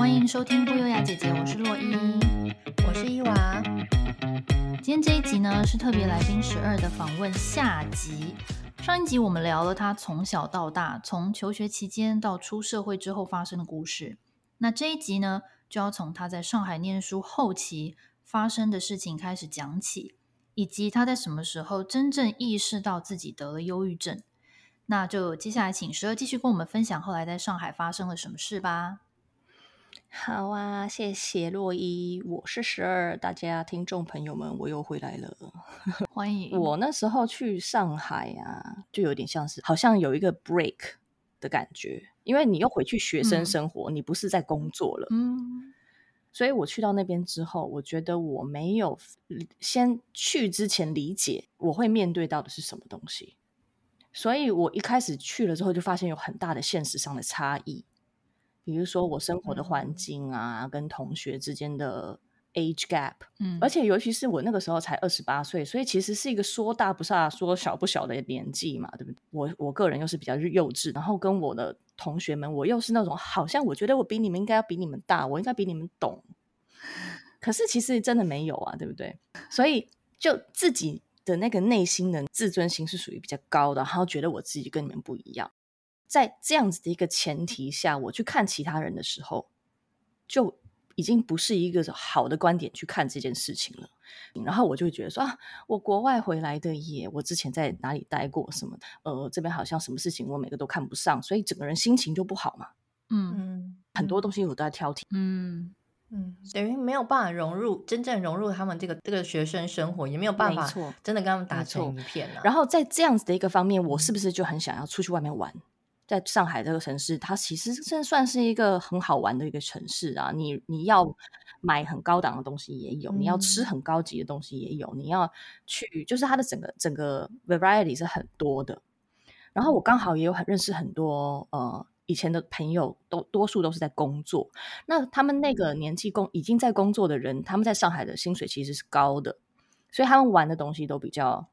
欢迎收听不优雅姐姐，我是洛伊，我是伊娃。今天这一集呢是特别来宾十二的访问下集。上一集我们聊了他从小到大，从求学期间到出社会之后发生的故事。那这一集呢，就要从他在上海念书后期发生的事情开始讲起，以及他在什么时候真正意识到自己得了忧郁症。那就接下来请十二继续跟我们分享后来在上海发生了什么事吧。好啊，谢谢洛伊，我是十二，大家听众朋友们，我又回来了，欢迎。我那时候去上海啊，就有点像是好像有一个 break 的感觉，因为你又回去学生生活，嗯、你不是在工作了，嗯，所以我去到那边之后，我觉得我没有先去之前理解我会面对到的是什么东西，所以我一开始去了之后，就发现有很大的现实上的差异。比如说我生活的环境啊，嗯、跟同学之间的 age gap，嗯，而且尤其是我那个时候才二十八岁，所以其实是一个说大不大，说小不小的年纪嘛，对不对？我我个人又是比较幼稚，然后跟我的同学们，我又是那种好像我觉得我比你们应该要比你们大，我应该比你们懂，可是其实真的没有啊，对不对？所以就自己的那个内心的自尊心是属于比较高的，然后觉得我自己跟你们不一样。在这样子的一个前提下，我去看其他人的时候，就已经不是一个好的观点去看这件事情了。然后我就会觉得说啊，我国外回来的耶，我之前在哪里待过什么？呃，这边好像什么事情我每个都看不上，所以整个人心情就不好嘛。嗯嗯，很多东西我都在挑剔。嗯嗯，等于没有办法融入，真正融入他们这个这个学生生活，也没有办法真的跟他们打成一片了。然后在这样子的一个方面，我是不是就很想要出去外面玩？在上海这个城市，它其实真算是一个很好玩的一个城市啊！你你要买很高档的东西也有，嗯、你要吃很高级的东西也有，你要去，就是它的整个整个 variety 是很多的。然后我刚好也有很认识很多呃以前的朋友，都多数都是在工作。那他们那个年纪工已经在工作的人，他们在上海的薪水其实是高的，所以他们玩的东西都比较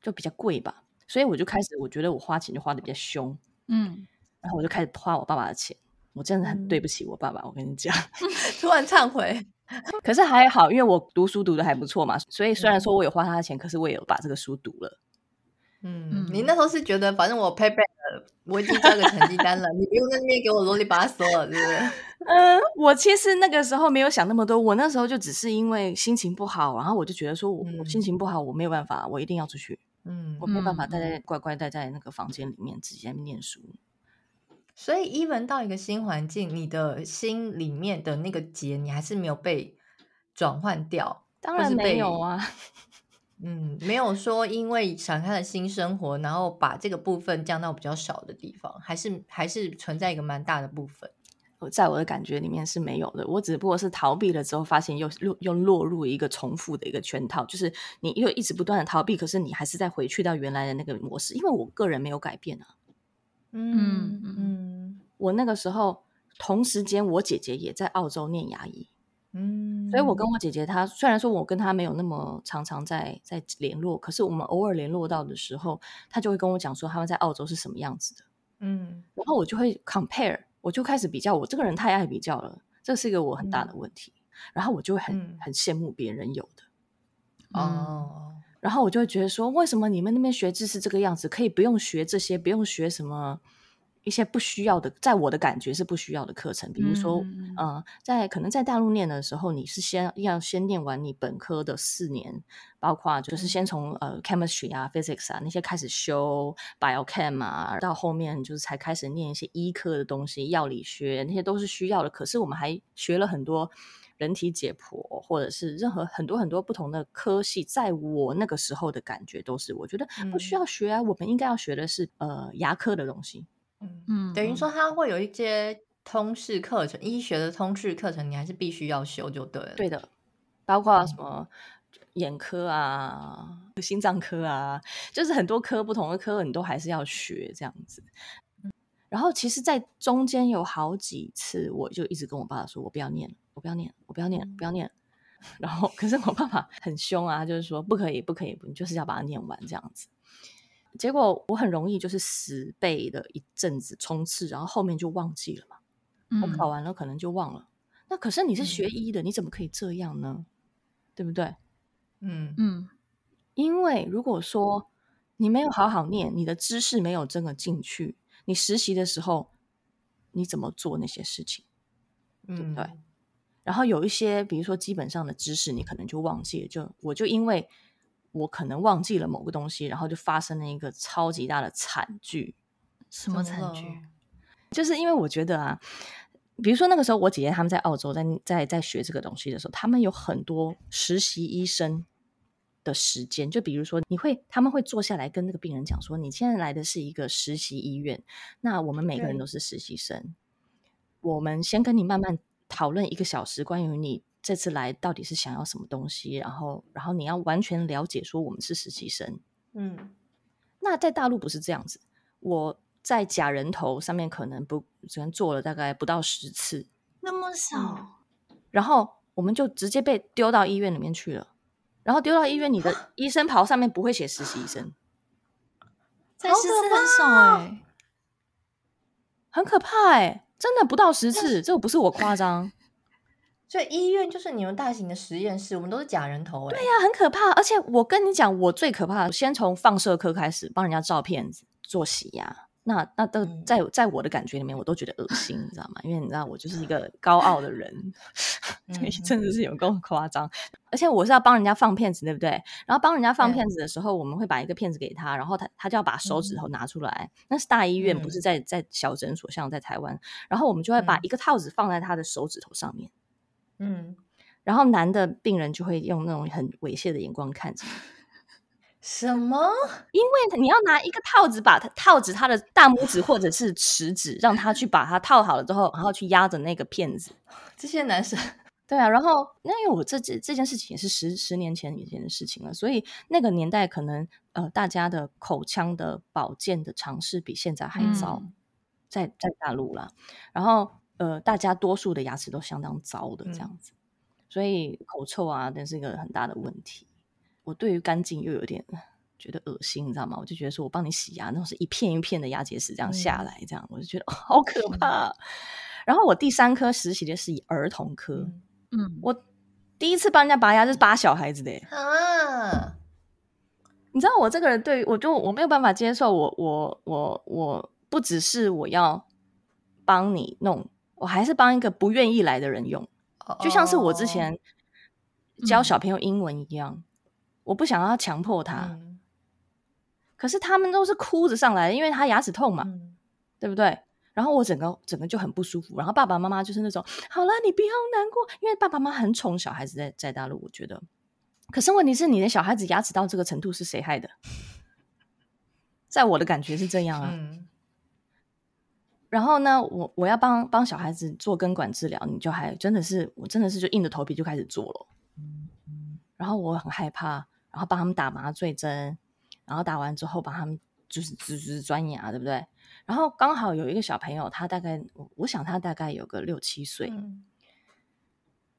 就比较贵吧。所以我就开始，我觉得我花钱就花的比较凶，嗯，然后我就开始花我爸爸的钱，我真的很对不起我爸爸，我跟你讲，突然忏悔，可是还好，因为我读书读的还不错嘛，所以虽然说我有花他的钱，可是我也有把这个书读了。嗯，你那时候是觉得反正我 pay back 了，我已经交个成绩单了，你不用在那边给我啰里吧嗦了，对不对？嗯，我其实那个时候没有想那么多，我那时候就只是因为心情不好，然后我就觉得说我，我心情不好，我没有办法，我一定要出去。嗯，我没办法待在乖乖待在那个房间里面自己在念书，所以 even 到一个新环境，你的心里面的那个结，你还是没有被转换掉。当然没有啊，嗯，没有说因为想开了新生活，然后把这个部分降到比较少的地方，还是还是存在一个蛮大的部分。在我的感觉里面是没有的，我只不过是逃避了之后，发现又又又落入一个重复的一个圈套，就是你又一直不断的逃避，可是你还是在回去到原来的那个模式。因为我个人没有改变啊，嗯嗯，我那个时候同时间，我姐姐也在澳洲念牙医，嗯，所以我跟我姐姐她虽然说我跟她没有那么常常在在联络，可是我们偶尔联络到的时候，她就会跟我讲说他们在澳洲是什么样子的，嗯，然后我就会 compare。我就开始比较，我这个人太爱比较了，这是一个我很大的问题。嗯、然后我就会很、嗯、很羡慕别人有的，哦、嗯，然后我就会觉得说，为什么你们那边学制是这个样子，可以不用学这些，不用学什么？一些不需要的，在我的感觉是不需要的课程，比如说，嗯、呃，在可能在大陆念的时候，你是先要先念完你本科的四年，包括就是先从呃 chemistry 啊、physics 啊那些开始修 biochem 啊，到后面就是才开始念一些医科的东西，药理学那些都是需要的。可是我们还学了很多人体解剖，或者是任何很多很多不同的科系，在我那个时候的感觉都是，我觉得不需要学啊，嗯、我们应该要学的是呃牙科的东西。嗯，等于说它会有一些通识课程，医学的通识课程，你还是必须要修就对了。对的，包括什么眼科啊、心脏科啊，就是很多科不同的科，你都还是要学这样子。然后，其实，在中间有好几次，我就一直跟我爸爸说：“我不要念，我不要念，我不要念，不要念。”然后，可是我爸爸很凶啊，就是说：“不可以，不可以，你就是要把它念完这样子。”结果我很容易就是死背了一阵子冲刺，然后后面就忘记了嘛。我考完了可能就忘了。那可是你是学医的，你怎么可以这样呢？对不对？嗯嗯，因为如果说你没有好好念，你的知识没有真的进去，你实习的时候你怎么做那些事情？对不对？然后有一些，比如说基本上的知识，你可能就忘记了。就我就因为我可能忘记了某个东西，然后就发生了一个超级大的惨剧。什么惨剧？就是因为我觉得啊，比如说那个时候我姐姐他们在澳洲在在在学这个东西的时候，他们有很多实习医生的时间。就比如说，你会他们会坐下来跟那个病人讲说：“你现在来的是一个实习医院，那我们每个人都是实习生，我们先跟你慢慢。”讨论一个小时，关于你这次来到底是想要什么东西，然后，然后你要完全了解，说我们是实习生。嗯，那在大陆不是这样子，我在假人头上面可能不只能做了大概不到十次，那么少，嗯，然后我们就直接被丢到医院里面去了，然后丢到医院，你的 医生袍上面不会写实习医生，在十次很少哎，欸，很可怕哎，欸。真的不到十次，这个不是我夸张。所以医院就是你们大型的实验室，我们都是假人头哎。对呀、啊，很可怕。而且我跟你讲，我最可怕的，先从放射科开始帮人家照片子做洗牙。那那都在在我的感觉里面，我都觉得恶心，你知道吗？因为你知道我就是一个高傲的人，所以真的是有够夸张。而且我是要帮人家放片子，对不对？然后帮人家放片子的时候，我们会把一个片子给他，然后他他就要把手指头拿出来。那是大医院，不是在在小诊所，像在台湾。然后我们就会把一个套子放在他的手指头上面，嗯，然后男的病人就会用那种很猥亵的眼光看着。什么？因为你要拿一个套子把它套着他的大拇指或者是食指，让他去把它套好了之后，然后去压着那个片子。这些男生，对啊。然后那因为我这这这件事情也是十十年前以前的事情了，所以那个年代可能呃大家的口腔的保健的尝试比现在还早，嗯、在在大陆啦。然后呃大家多数的牙齿都相当糟的这样子，嗯、所以口臭啊，那是一个很大的问题。我对于干净又有点觉得恶心，你知道吗？我就觉得说我帮你洗牙，那种是一片一片的牙结石这样下来，这样、嗯、我就觉得好可怕。嗯、然后我第三科实习的是以儿童科，嗯，我第一次帮人家拔牙就是拔小孩子的啊。你知道我这个人对于我就我没有办法接受我，我我我我不只是我要帮你弄，我还是帮一个不愿意来的人用，哦、就像是我之前教小朋友英文一样。嗯我不想要强迫他，嗯、可是他们都是哭着上来的，因为他牙齿痛嘛，嗯、对不对？然后我整个整个就很不舒服。然后爸爸妈妈就是那种，好了，你不要难过，因为爸爸妈妈很宠小孩子在，在在大陆，我觉得。可是问题是，你的小孩子牙齿到这个程度是谁害的？在我的感觉是这样啊。嗯、然后呢，我我要帮帮小孩子做根管治疗，你就还真的是，我真的是就硬着头皮就开始做了。然后我很害怕。然后帮他们打麻醉针，然后打完之后帮他们就是治治钻牙，对不对？然后刚好有一个小朋友，他大概我我想他大概有个六七岁，嗯、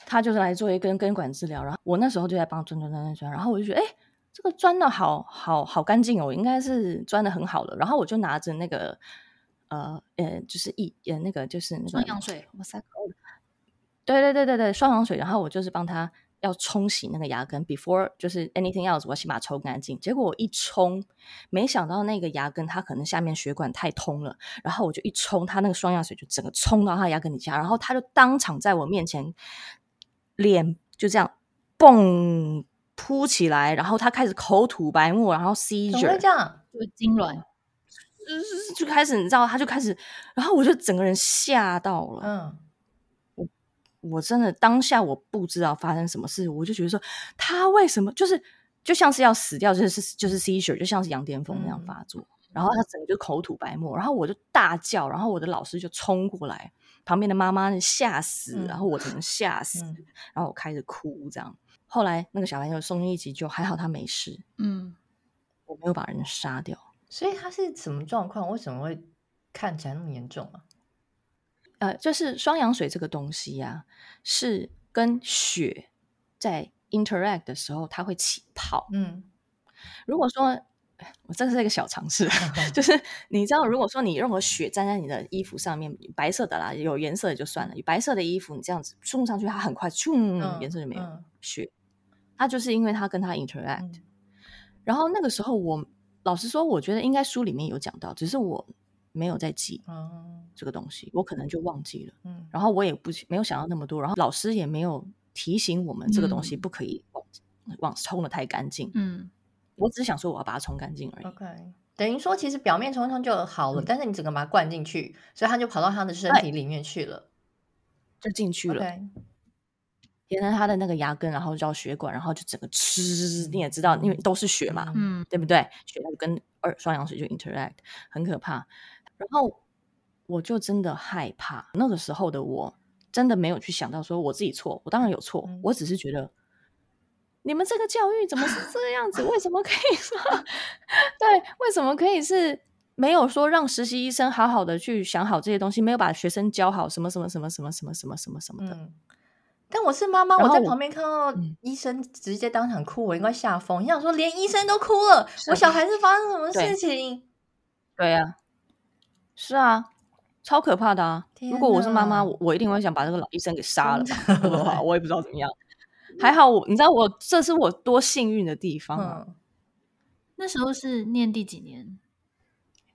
他就是来做一根根管治疗。然后我那时候就在帮他钻钻钻钻钻，然后我就觉得，哎，这个钻的好好好干净哦，应该是钻的很好了。然后我就拿着那个呃呃，就是一呃那个就是那个双氧水，对对对对对，双氧水。然后我就是帮他。要冲洗那个牙根，before 就是 anything else，我先把它冲干净。结果我一冲，没想到那个牙根它可能下面血管太通了，然后我就一冲，它那个双氧水就整个冲到他牙根底下，然后他就当场在我面前，脸就这样蹦扑起来，然后他开始口吐白沫，然后 seizure，怎么会这样？就痙攣，就开始你知道，他就开始，然后我就整个人吓到了，嗯。我我真的当下我不知道发生什么事，我就觉得说他为什么就是就像是要死掉，就是就是 seizure，就像是羊癫疯那样发作，嗯、然后他整个就口吐白沫，然后我就大叫，然后我的老师就冲过来，旁边的妈妈吓死，嗯、然后我只能吓死，嗯、然后我开始哭这样。后来那个小朋友送医急救，还好他没事，嗯，我没有把人杀掉。所以他是什么状况？为什么会看起来那么严重啊？呃，就是双氧水这个东西呀、啊，是跟血在 interact 的时候，它会起泡。嗯，如果说我这是一个小尝试，就是你知道，如果说你任何血沾在你的衣服上面，白色的啦，有颜色也就算了，白色的衣服你这样子冲上去，它很快，咻，颜色就没有、嗯、血。它就是因为它跟它 interact，、嗯、然后那个时候我老实说，我觉得应该书里面有讲到，只是我没有在记这个东西，嗯、我可能就忘记了。嗯，然后我也不没有想到那么多，然后老师也没有提醒我们这个东西不可以往、嗯、往冲的太干净。嗯。我只是想说，我要把它冲干净而已。OK，等于说，其实表面冲一冲就好了，嗯、但是你整个把它灌进去，所以它就跑到他的身体里面去了，就进去了。Okay. 沿着他的那个牙根，然后绕血管，然后就整个吃。你也知道，因为都是血嘛，嗯，对不对？血就跟二双氧水就 interact，很可怕。然后我就真的害怕。那个时候的我，真的没有去想到说我自己错。我当然有错，嗯、我只是觉得。你们这个教育怎么是这样子？为什么可以说？对，为什么可以是没有说让实习医生好好的去想好这些东西，没有把学生教好什么什么什么什么什么什么什么什么的。但我是妈妈，我在旁边看到医生直接当场哭，我应该吓疯。你想说连医生都哭了，我小孩子发生什么事情？对呀，是啊，超可怕的啊！如果我是妈妈，我我一定会想把这个老医生给杀了吧。我也不知道怎么样。还好我，你知道我这是我多幸运的地方啊！嗯、那时候是念第几年？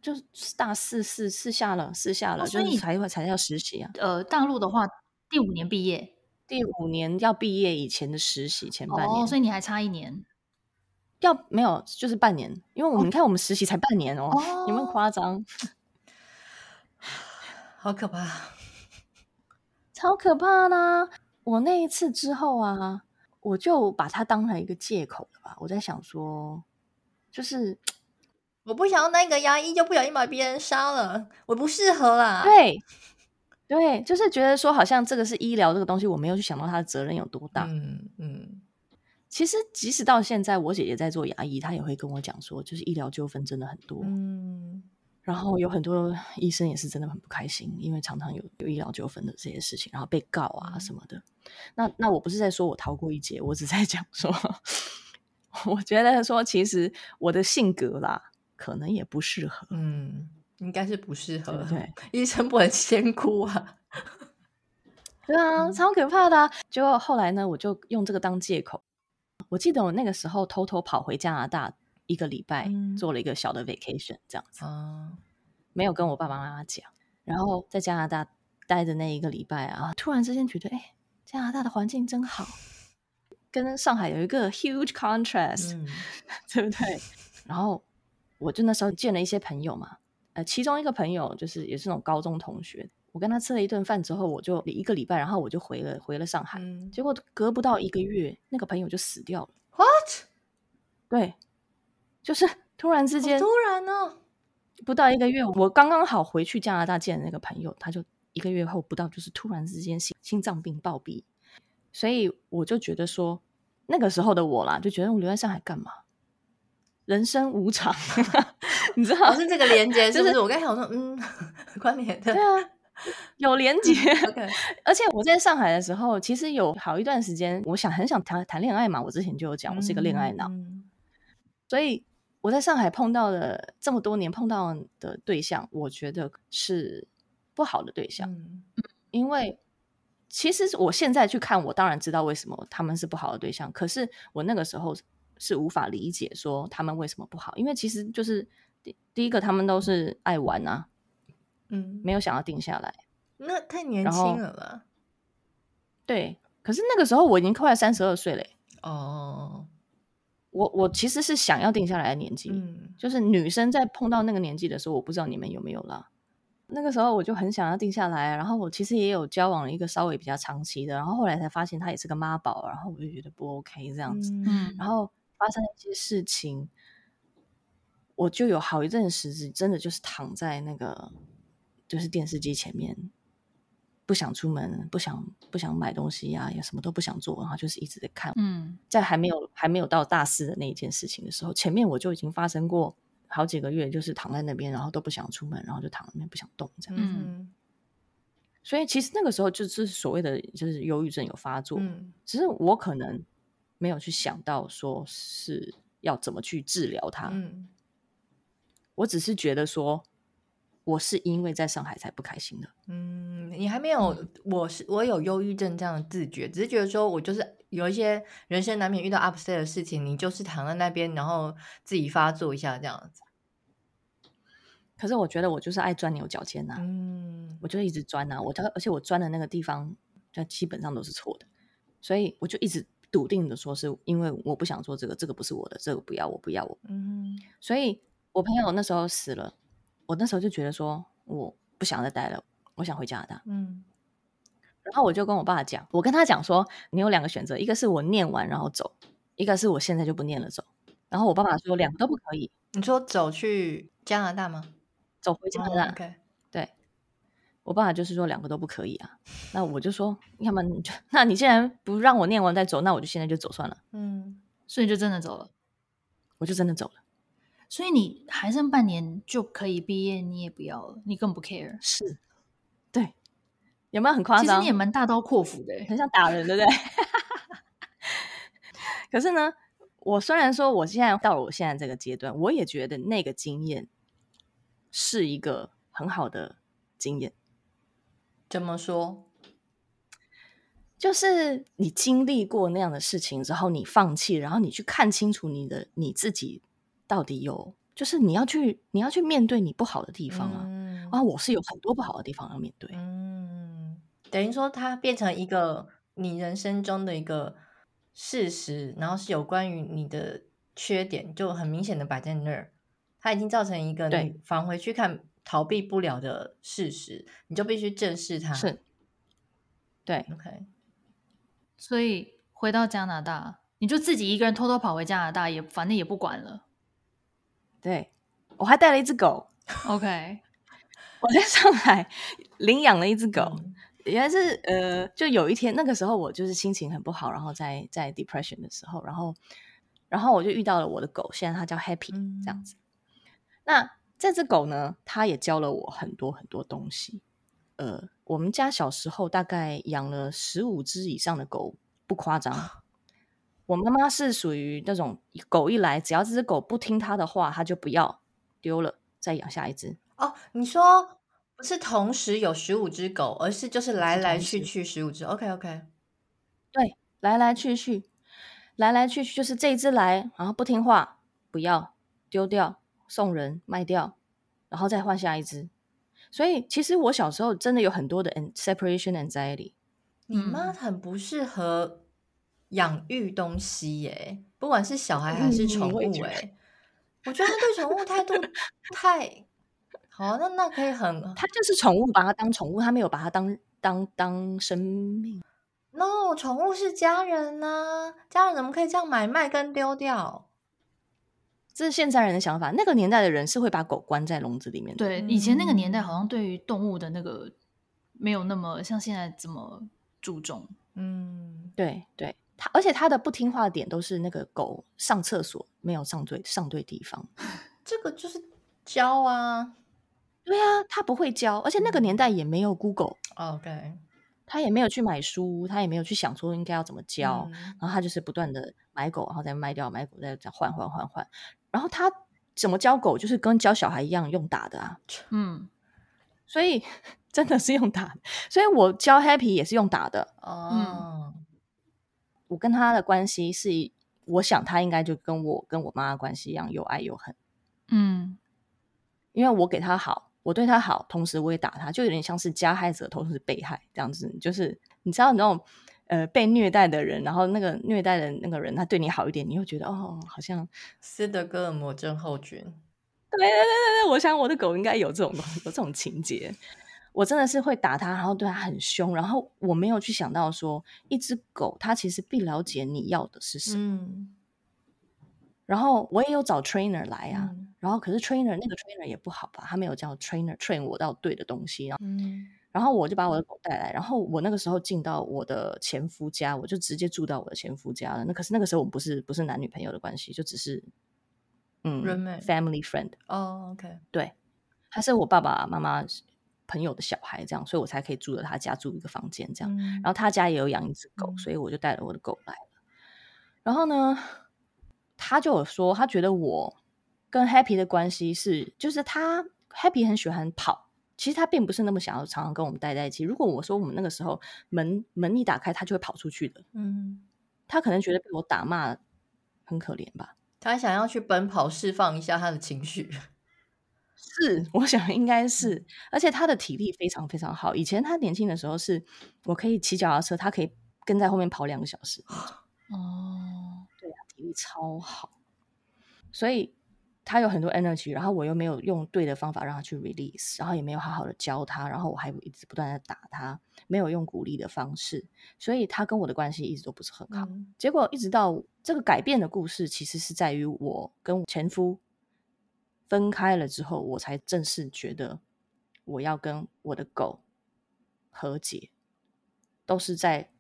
就是大四四四下了，四下了，哦、所以才会才要实习啊。呃，大陆的话，第五年毕业，第五年要毕业以前的实习前半年，哦，所以你还差一年。要没有就是半年，因为我们、看我们实习才半年哦，哦有没有夸张？好可怕，超可怕啦！我那一次之后啊。我就把它当成一个借口了吧。我在想说，就是我不想要那个牙医，就不小心把别人杀了，我不适合啦。对，对，就是觉得说，好像这个是医疗这个东西，我没有去想到他的责任有多大。嗯嗯。其实，即使到现在，我姐姐在做牙医，她也会跟我讲说，就是医疗纠纷真的很多。嗯。然后有很多医生也是真的很不开心，因为常常有有医疗纠纷的这些事情，然后被告啊什么的。嗯、那那我不是在说我逃过一劫，我只在讲说，我觉得说其实我的性格啦，可能也不适合。嗯，应该是不适合。对，医生不能先哭啊。对啊，超可怕的、啊。结果后来呢，我就用这个当借口。我记得我那个时候偷偷跑回加拿大。一个礼拜做了一个小的 vacation，这样子，嗯、没有跟我爸爸妈妈讲。然后在加拿大待的那一个礼拜啊，突然之间觉得，哎，加拿大的环境真好，跟上海有一个 huge contrast，、嗯、对不对？然后我就那时候见了一些朋友嘛，呃，其中一个朋友就是也是那种高中同学，我跟他吃了一顿饭之后，我就一个礼拜，然后我就回了回了上海。嗯、结果隔不到一个月，那个朋友就死掉了。What？对。就是突然之间，突然呢，不到一个月，我刚刚好回去加拿大见的那个朋友，他就一个月后不到，就是突然之间心心脏病暴毙，所以我就觉得说，那个时候的我啦，就觉得我留在上海干嘛？人生无常，你知道？是这个连接，就是？我刚才想说，嗯，关联的，对啊，有连接。Okay. 而且我在上海的时候，其实有好一段时间，我想很想谈谈恋爱嘛，我之前就有讲，我是一个恋爱脑，嗯、所以。我在上海碰到的这么多年碰到的对象，我觉得是不好的对象。嗯，因为其实我现在去看，我当然知道为什么他们是不好的对象。可是我那个时候是无法理解说他们为什么不好，因为其实就是第第一个，他们都是爱玩啊，嗯，没有想要定下来。那太年轻了吧？对，可是那个时候我已经快三十二岁了。哦。我我其实是想要定下来的年纪，嗯，就是女生在碰到那个年纪的时候，我不知道你们有没有啦。那个时候我就很想要定下来，然后我其实也有交往了一个稍微比较长期的，然后后来才发现他也是个妈宝，然后我就觉得不 OK 这样子，嗯，然后发生了一些事情，我就有好一阵时真的就是躺在那个就是电视机前面。不想出门，不想不想买东西呀、啊，也什么都不想做，然后就是一直在看。嗯，在还没有还没有到大四的那一件事情的时候，前面我就已经发生过好几个月，就是躺在那边，然后都不想出门，然后就躺在那边不想动这样子。嗯，所以其实那个时候就是所谓的就是忧郁症有发作，嗯，只是我可能没有去想到说是要怎么去治疗它。嗯，我只是觉得说，我是因为在上海才不开心的。嗯，你还没有，嗯、我是我有忧郁症这样的自觉，只是觉得说我就是有一些人生难免遇到 upset 的事情，你就是躺在那边，然后自己发作一下这样子。可是我觉得我就是爱钻牛角尖呐、啊，嗯，我就一直钻呐、啊，我而且我钻的那个地方，就基本上都是错的，所以我就一直笃定的说，是因为我不想做这个，这个不是我的，这个不要，我不要我，嗯，所以我朋友那时候死了，我那时候就觉得说，我不想再待了，我想回加拿大，嗯，然后我就跟我爸讲，我跟他讲说，你有两个选择，一个是我念完然后走，一个是我现在就不念了走，然后我爸爸说两个都不可以，你说走去加拿大吗？走回加拿大，OK，对，我爸爸就是说两个都不可以啊。那我就说，要么你就，那你既然不让我念完再走，那我就现在就走算了。嗯，所以就真的走了，我就真的走了。所以你还剩半年就可以毕业，你也不要了，你更不 care。是，对，有没有很夸张？其实你也蛮大刀阔斧的，很想打人，对不对？可是呢，我虽然说我现在到了我现在这个阶段，我也觉得那个经验。是一个很好的经验。怎么说？就是你经历过那样的事情之后，你放弃，然后你去看清楚你的你自己到底有，就是你要去你要去面对你不好的地方啊。嗯、啊，我是有很多不好的地方要面对。嗯，等于说它变成一个你人生中的一个事实，然后是有关于你的缺点，就很明显的摆在那儿。它已经造成一个你返回去看逃避不了的事实，你就必须正视它。是，对，OK。所以回到加拿大，你就自己一个人偷偷跑回加拿大，也反正也不管了。对，我还带了一只狗。OK，我在上海领养了一只狗。嗯、原来是呃，就有一天那个时候我就是心情很不好，然后在在 depression 的时候，然后然后我就遇到了我的狗，现在它叫 Happy，、嗯、这样子。那这只狗呢，它也教了我很多很多东西。呃，我们家小时候大概养了十五只以上的狗，不夸张。我妈妈是属于那种狗一来，只要这只狗不听她的话，她就不要丢了，再养下一只。哦，你说不是同时有十五只狗，而是就是来来去去十五只。OK OK，对，来来去去，来来去去，就是这一只来，然后不听话，不要丢掉。送人卖掉，然后再换下一只。所以其实我小时候真的有很多的 separation anxiety。你妈很不适合养育东西耶，不管是小孩还是宠物哎。我觉得他对宠物态度太好，那那可以很，他就是宠物，把它当宠物，他没有把它当当当生命。No，宠物是家人呐、啊，家人怎么可以这样买卖跟丢掉？这是现在人的想法，那个年代的人是会把狗关在笼子里面的。对，以前那个年代好像对于动物的那个没有那么像现在这么注重。嗯，对对，他而且他的不听话的点都是那个狗上厕所没有上对上对地方，这个就是教啊，对啊，他不会教，而且那个年代也没有 Google。OK。他也没有去买书，他也没有去想说应该要怎么教，嗯、然后他就是不断的买狗，然后再卖掉，买狗再再换换换换。然后他怎么教狗，就是跟教小孩一样用打的啊，嗯，所以 真的是用打。所以我教 Happy 也是用打的。哦，嗯，我跟他的关系是，我想他应该就跟我跟我妈的关系一样，又爱又恨。嗯，因为我给他好。我对他好，同时我也打他，就有点像是加害者，同时被害这样子。就是你知道那种呃被虐待的人，然后那个虐待的那个人他对你好一点，你又觉得哦，好像斯德哥尔摩症候群。对对对对对，我想我的狗应该有这种有这种情节。我真的是会打他，然后对他很凶，然后我没有去想到说，一只狗它其实不了解你要的是什么。嗯。然后我也有找 trainer 来啊，嗯、然后可是 trainer 那个 trainer 也不好吧，他没有叫 trainer train 我到对的东西，然后，嗯、然后我就把我的狗带来，然后我那个时候进到我的前夫家，我就直接住到我的前夫家了。那可是那个时候我们不是不是男女朋友的关系，就只是嗯 family friend 哦、oh,，OK，对，他是我爸爸妈妈朋友的小孩，这样，所以我才可以住在他家住一个房间这样。嗯、然后他家也有养一只狗，嗯、所以我就带了我的狗来了。然后呢？他就有说，他觉得我跟 Happy 的关系是，就是他 Happy 很喜欢跑，其实他并不是那么想要常常跟我们待在一起。如果我说我们那个时候门门一打开，他就会跑出去的。嗯，他可能觉得被我打骂很可怜吧，他想要去奔跑释放一下他的情绪。是，我想应该是，而且他的体力非常非常好。以前他年轻的时候，是我可以骑脚踏车，他可以跟在后面跑两个小时。哦，对啊，体力超好，所以。他有很多 energy，然后我又没有用对的方法让他去 release，然后也没有好好的教他，然后我还一直不断的打他，没有用鼓励的方式，所以他跟我的关系一直都不是很好。嗯、结果一直到这个改变的故事，其实是在于我跟前夫分开了之后，我才正式觉得我要跟我的狗和解，都是在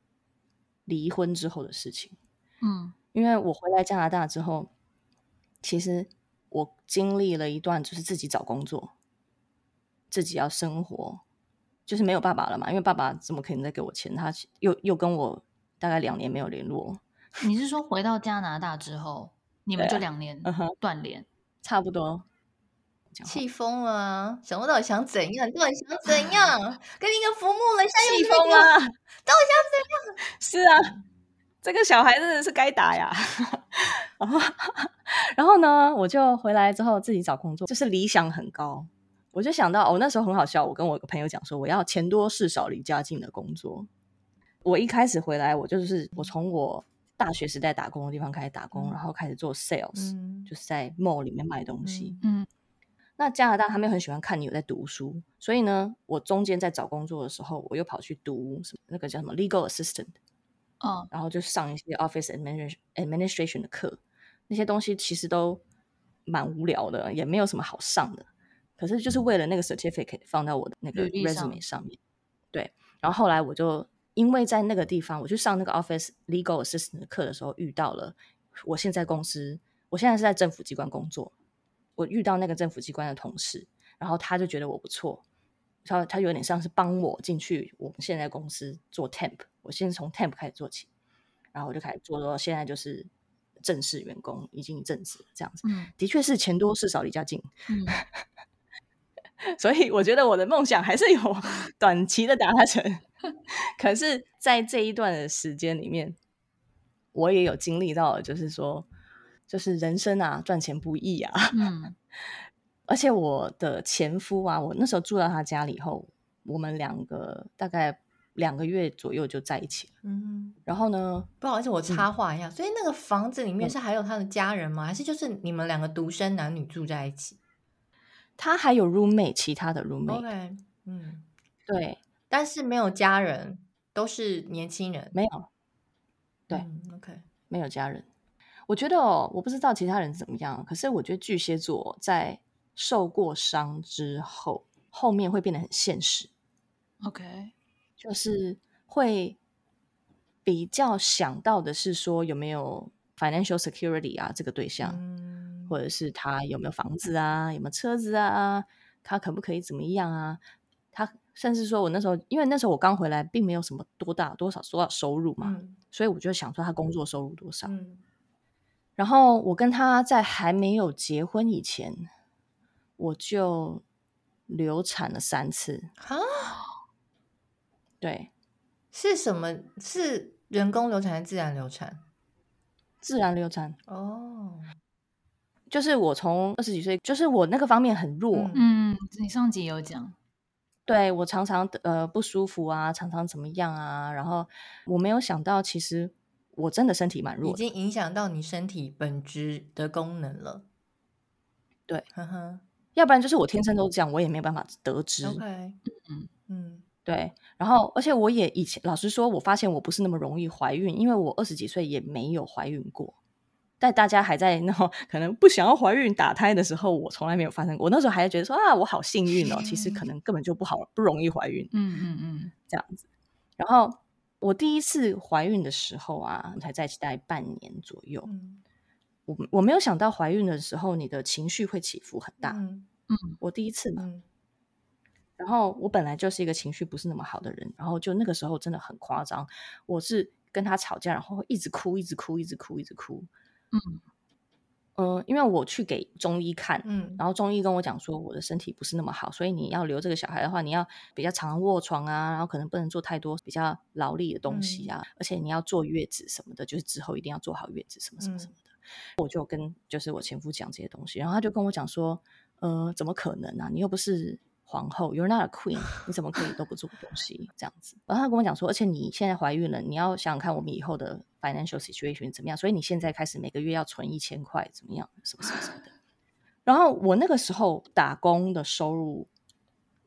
离婚之后的事情。嗯，因为我回来加拿大之后，其实。我经历了一段，就是自己找工作，自己要生活，就是没有爸爸了嘛。因为爸爸怎么可能再给我钱？他又又跟我大概两年没有联络。你是说回到加拿大之后，你们就两年断联？差不多。气疯了啊！想不到底想怎样？你到底想怎样？跟你一个浮木了，气疯了！到底想怎样？是啊。这个小孩真的是该打呀！然后，然后呢，我就回来之后自己找工作，就是理想很高。我就想到，哦，那时候很好笑。我跟我朋友讲说，我要钱多事少离家近的工作。我一开始回来，我就是我从我大学时代打工的地方开始打工，嗯、然后开始做 sales，、嗯、就是在 mall 里面卖东西。嗯，那加拿大他们很喜欢看你有在读书，所以呢，我中间在找工作的时候，我又跑去读什么那个叫什么 legal assistant。嗯，然后就上一些 office administration administration 的课，那些东西其实都蛮无聊的，也没有什么好上的。可是就是为了那个 certificate 放到我的那个 resume 上面。对，然后后来我就因为在那个地方，我去上那个 office legal assistant 的课的时候，遇到了我现在公司，我现在是在政府机关工作，我遇到那个政府机关的同事，然后他就觉得我不错。他他有点像是帮我进去我们现在公司做 temp，我先从 temp 开始做起，然后我就开始做到现在就是正式员工，已经一阵子这样子。嗯，的确是钱多事少离家近。嗯，所以我觉得我的梦想还是有 短期的达成，可是，在这一段的时间里面，我也有经历到，就是说，就是人生啊，赚钱不易啊。嗯。而且我的前夫啊，我那时候住到他家里以后，我们两个大概两个月左右就在一起了。嗯，然后呢，不好意思，我插话一下，嗯、所以那个房子里面是还有他的家人吗？嗯、还是就是你们两个独生男女住在一起？他还有 roommate，其他的 roommate。OK，嗯，对，但是没有家人，都是年轻人，没有。对、嗯、OK，没有家人。我觉得哦，我不知道其他人怎么样，可是我觉得巨蟹座在。受过伤之后，后面会变得很现实。OK，就是会比较想到的是说有没有 financial security 啊，这个对象，嗯、或者是他有没有房子啊，有没有车子啊，他可不可以怎么样啊？他甚至说我那时候，因为那时候我刚回来，并没有什么多大多少多少收入嘛，嗯、所以我就想说他工作收入多少。嗯、然后我跟他在还没有结婚以前。我就流产了三次啊！对，是什么？是人工流产还是自然流产？自然流产哦，就是我从二十几岁，就是我那个方面很弱。嗯，你上集有讲，对，我常常呃不舒服啊，常常怎么样啊？然后我没有想到，其实我真的身体蛮弱，已经影响到你身体本质的功能了。对，呵呵。要不然就是我天生都这样，我也没有办法得知。嗯嗯，对。然后，而且我也以前老实说，我发现我不是那么容易怀孕，因为我二十几岁也没有怀孕过。在大家还在那种可能不想要怀孕打胎的时候，我从来没有发生过。我那时候还觉得说啊，我好幸运哦，其实可 能根本就不好，不容易怀孕。嗯嗯嗯，这样子。然后我第一次怀孕的时候啊，才在一起大概半年左右。嗯。我我没有想到怀孕的时候你的情绪会起伏很大，嗯，我第一次嘛，嗯、然后我本来就是一个情绪不是那么好的人，然后就那个时候真的很夸张，我是跟他吵架，然后一直哭，一直哭，一直哭，一直哭，嗯呃，因为我去给中医看，嗯，然后中医跟我讲说我的身体不是那么好，所以你要留这个小孩的话，你要比较常卧床啊，然后可能不能做太多比较劳力的东西啊，嗯、而且你要坐月子什么的，就是之后一定要做好月子什么什么什么的。嗯、我就跟就是我前夫讲这些东西，然后他就跟我讲说，呃，怎么可能啊？你又不是。皇后，You're not a queen，你怎么可以都不做东西这样子？然后他跟我讲说，而且你现在怀孕了，你要想想看我们以后的 financial situation 怎么样，所以你现在开始每个月要存一千块，怎么样？什么什么什么的。然后我那个时候打工的收入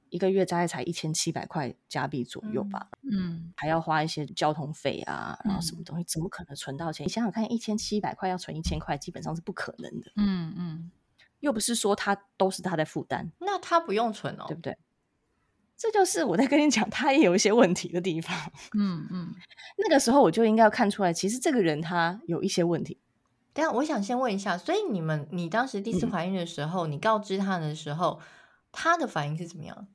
一个月大概才一千七百块加币左右吧，嗯，还要花一些交通费啊，然后什么东西，怎么可能存到钱？你想想看，一千七百块要存一千块，基本上是不可能的。嗯嗯。嗯又不是说他都是他的负担，那他不用存哦，对不对？这就是我在跟你讲，他也有一些问题的地方。嗯嗯，那个时候我就应该要看出来，其实这个人他有一些问题。等下，我想先问一下，所以你们，你当时第一次怀孕的时候，嗯、你告知他的时候，他的反应是怎么样？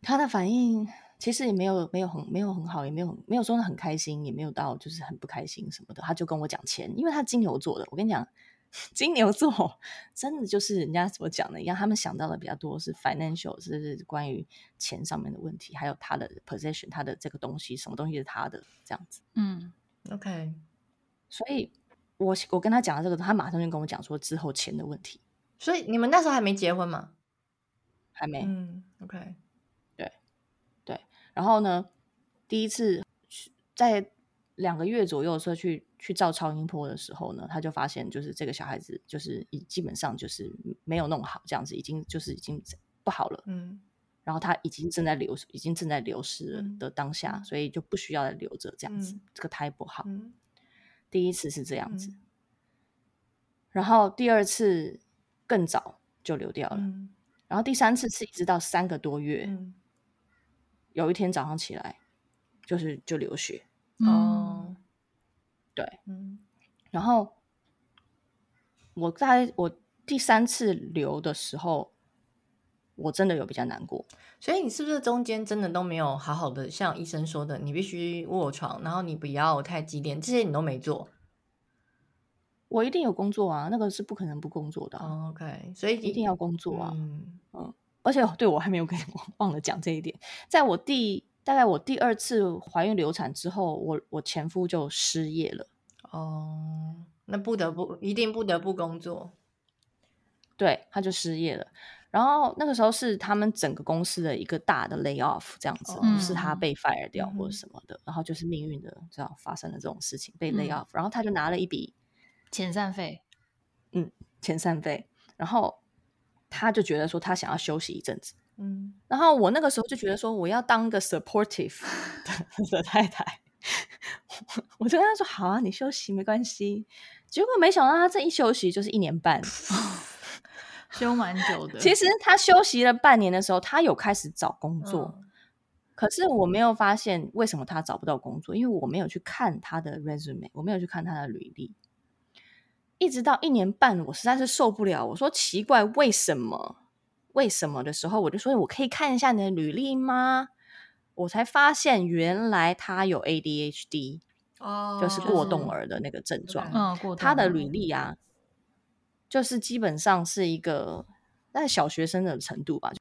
他的反应其实也没有没有很没有很好，也没有没有说很开心，也没有到就是很不开心什么的。他就跟我讲钱，因为他金牛座的，我跟你讲。金牛座真的就是人家所讲的一样，他们想到的比较多是 financial，是关于钱上面的问题，还有他的 position，他的这个东西，什么东西是他的这样子。嗯，OK。所以我我跟他讲了这个，他马上就跟我讲说之后钱的问题。所以你们那时候还没结婚吗？还没。嗯，OK。对对，然后呢，第一次在两个月左右的时候去。去照超音波的时候呢，他就发现就是这个小孩子就是已基本上就是没有弄好，这样子已经就是已经不好了。嗯，然后他已经正在流，已经正在流失了的当下，嗯、所以就不需要再留着这样子。嗯、这个胎不好。嗯、第一次是这样子，嗯、然后第二次更早就流掉了，嗯、然后第三次是一直到三个多月，嗯、有一天早上起来就是就流血。哦。嗯对，嗯，然后我在我第三次流的时候，我真的有比较难过。所以你是不是中间真的都没有好好的像医生说的，你必须卧床，然后你不要太激烈，这些你都没做？我一定有工作啊，那个是不可能不工作的啊。Oh, OK，所以一定要工作啊。嗯嗯，而且对我还没有跟忘了讲这一点，在我第。大概我第二次怀孕流产之后，我我前夫就失业了。哦，那不得不一定不得不工作，对，他就失业了。然后那个时候是他们整个公司的一个大的 lay off，这样子，不、哦、是他被 fire 掉或者什么的。嗯、然后就是命运的这样发生了这种事情，被 lay off，、嗯、然后他就拿了一笔遣散费，嗯，遣散费。然后他就觉得说他想要休息一阵子。嗯，然后我那个时候就觉得说，我要当个 supportive 的，的太太，我就跟他说好啊，你休息没关系。结果没想到他这一休息就是一年半，休蛮久的。其实他休息了半年的时候，他有开始找工作，嗯、可是我没有发现为什么他找不到工作，因为我没有去看他的 resume，我没有去看他的履历。一直到一年半，我实在是受不了，我说奇怪，为什么？为什么的时候，我就说我可以看一下你的履历吗？我才发现原来他有 ADHD，哦，就是过动儿的那个症状。嗯，过动。他的履历啊，就是基本上是一个在小学生的程度吧，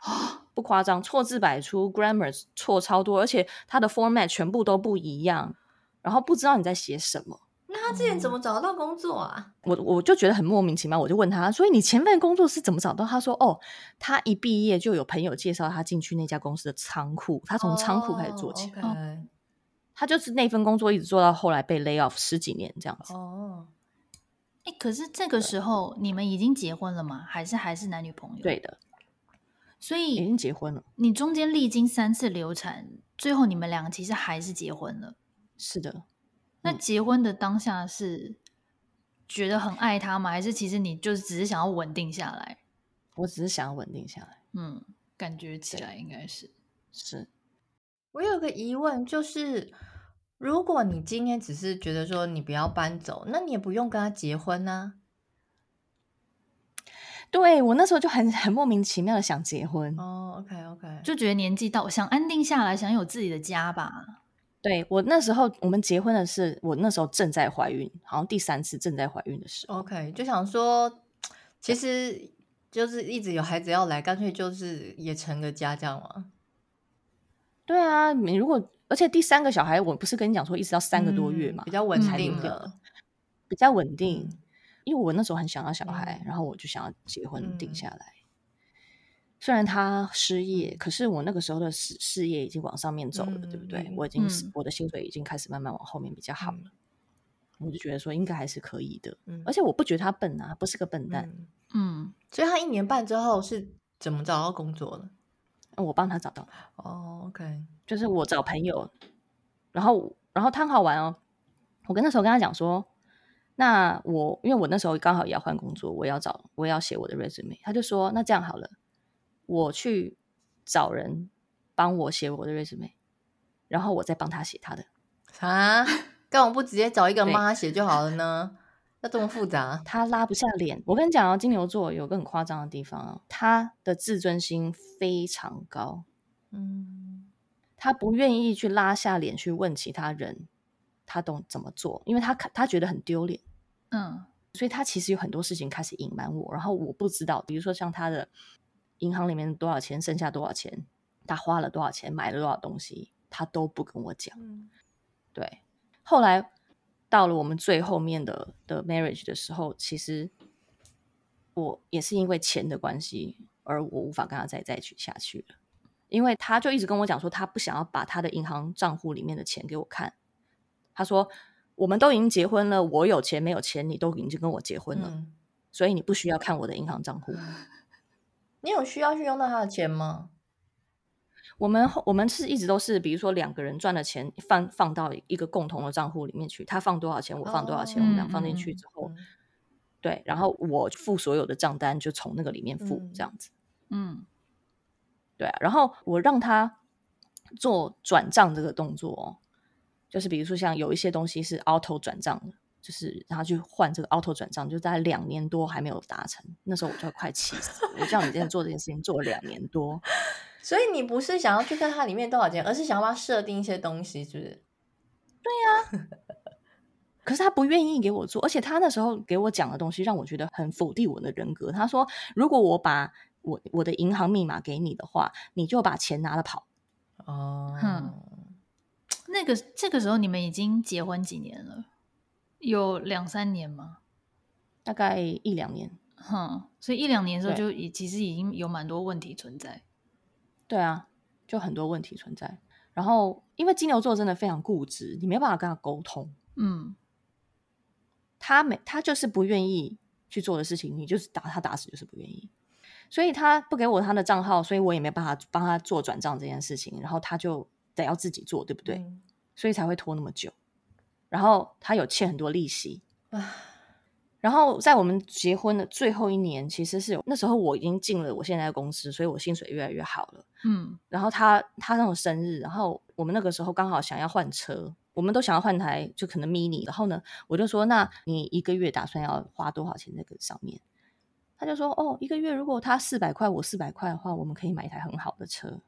不夸张，错字百出，grammar 错超多，而且他的 format 全部都不一样，然后不知道你在写什么。那他之前怎么找到工作啊？我我就觉得很莫名其妙，我就问他，所以你前份工作是怎么找到？他说，哦，他一毕业就有朋友介绍他进去那家公司的仓库，他从仓库开始做起来，oh, okay. 他就是那份工作一直做到后来被 lay off 十几年这样子。哦，哎，可是这个时候你们已经结婚了吗？还是还是男女朋友？对的，所以已经结婚了。你中间历经三次流产，最后你们两个其实还是结婚了。是的。那结婚的当下是觉得很爱他吗？还是其实你就是只是想要稳定下来？我只是想要稳定下来。嗯，感觉起来应该是。是。我有个疑问，就是如果你今天只是觉得说你不要搬走，那你也不用跟他结婚呢？对，我那时候就很很莫名其妙的想结婚。哦，OK OK，就觉得年纪到，想安定下来，想有自己的家吧。对，我那时候我们结婚的是我那时候正在怀孕，好像第三次正在怀孕的时候。OK，就想说，其实就是一直有孩子要来，干脆就是也成个家这样嘛。对啊，你如果而且第三个小孩，我不是跟你讲说一直到三个多月嘛，嗯、比较稳定的，比较稳定。嗯、因为我那时候很想要小孩，嗯、然后我就想要结婚定下来。嗯、虽然他失业，可是我那个时候的事事业已经往上面走了，嗯、对不对？嗯、我已经、嗯、我的薪水已经开始慢慢往后面比较好了，嗯、我就觉得说应该还是可以的。嗯、而且我不觉得他笨啊，不是个笨蛋。嗯，嗯，所以他一年半之后是怎么找到工作的？我帮他找到哦，OK，就是我找朋友，然后然后他很好玩哦。我跟那时候跟他讲说，那我因为我那时候刚好也要换工作，我也要找我也要写我的 resume，他就说那这样好了，我去找人帮我写我的 resume，然后我再帮他写他的。啊？干嘛不直接找一个人帮他写就好了呢？要这么复杂？他拉不下脸。我跟你讲啊，金牛座有个很夸张的地方啊，他的自尊心非常高。嗯，他不愿意去拉下脸去问其他人，他懂怎么做，因为他他觉得很丢脸。嗯，所以他其实有很多事情开始隐瞒我，然后我不知道。比如说像他的银行里面多少钱，剩下多少钱，他花了多少钱，买了多少东西，他都不跟我讲。嗯，对，后来。到了我们最后面的的 marriage 的时候，其实我也是因为钱的关系，而我无法跟他再在一起下去了。因为他就一直跟我讲说，他不想要把他的银行账户里面的钱给我看。他说：“我们都已经结婚了，我有钱没有钱，你都已经跟我结婚了，嗯、所以你不需要看我的银行账户。”你有需要去用到他的钱吗？我们我们是一直都是，比如说两个人赚的钱放放到一个共同的账户里面去，他放多少钱，我放多少钱，哦、我们俩放进去之后，嗯、对，然后我付所有的账单就从那个里面付，嗯、这样子，嗯，对啊，然后我让他做转账这个动作哦，就是比如说像有一些东西是 auto 转账的，就是让他去换这个 auto 转账，就大概两年多还没有达成，那时候我就快气死了，我叫你今天做这件事情做了两年多。所以你不是想要去看它里面多少钱，而是想要帮他设定一些东西，是不是？对呀、啊。可是他不愿意给我做，而且他那时候给我讲的东西让我觉得很否定我的人格。他说：“如果我把我我的银行密码给你的话，你就把钱拿了跑。”哦，哼，那个这个时候你们已经结婚几年了？有两三年吗？大概一两年。哼，所以一两年的时候就已其实已经有蛮多问题存在。对啊，就很多问题存在。然后，因为金牛座真的非常固执，你没办法跟他沟通。嗯，他没，他就是不愿意去做的事情，你就是打他打死就是不愿意。所以他不给我他的账号，所以我也没办法帮他做转账这件事情。然后他就得要自己做，对不对？嗯、所以才会拖那么久。然后他有欠很多利息。然后在我们结婚的最后一年，其实是有那时候我已经进了我现在的公司，所以我薪水越来越好了。嗯，然后他他那种生日，然后我们那个时候刚好想要换车，我们都想要换台就可能 mini。然后呢，我就说，那你一个月打算要花多少钱在这个上面？他就说，哦，一个月如果他四百块，我四百块的话，我们可以买一台很好的车。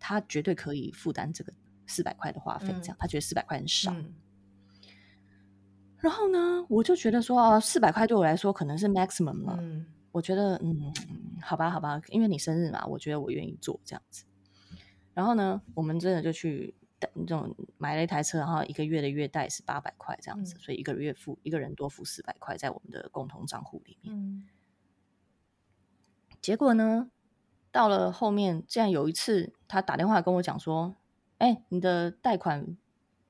他绝对可以负担这个四百块的花费，这样、嗯、他觉得四百块很少。嗯然后呢，我就觉得说啊，四百块对我来说可能是 maximum 了。嗯，我觉得嗯，好吧，好吧，因为你生日嘛，我觉得我愿意做这样子。然后呢，我们真的就去这种买了一台车，然后一个月的月贷是八百块这样子，嗯、所以一个月付一个人多付四百块在我们的共同账户里面。嗯、结果呢，到了后面，竟然有一次他打电话跟我讲说：“哎，你的贷款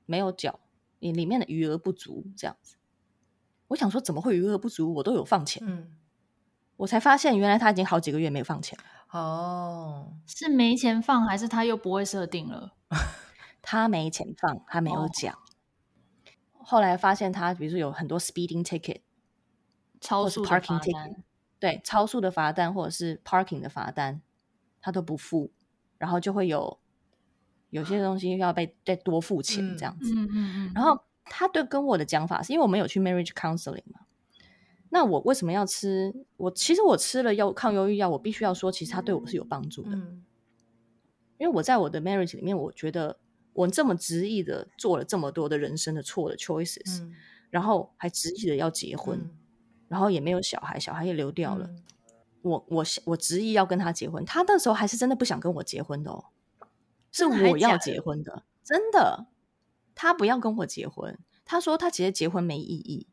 没有缴。”你里面的余额不足，这样子，我想说怎么会余额不足？我都有放钱，嗯，我才发现原来他已经好几个月没有放钱哦，是没钱放还是他又不会设定了？他没钱放，他没有讲。哦、后来发现他，比如说有很多 speeding ticket，超速 parking ticket，对，超速的罚单或者是 parking 的罚单，他都不付，然后就会有。有些东西要被再多付钱这样子，嗯嗯嗯，然后他对跟我的讲法是因为我们有去 marriage counseling 嘛，那我为什么要吃？我其实我吃了药抗忧郁药，我必须要说，其实他对我是有帮助的，因为我在我的 marriage 里面，我觉得我这么执意的做了这么多的人生的错的 choices，、嗯、然后还执意的要结婚，嗯、然后也没有小孩，小孩也流掉了。嗯、我我我执意要跟他结婚，他那时候还是真的不想跟我结婚的哦，是我要结婚的，真的。他不要跟我结婚，他说他觉得结婚没意义。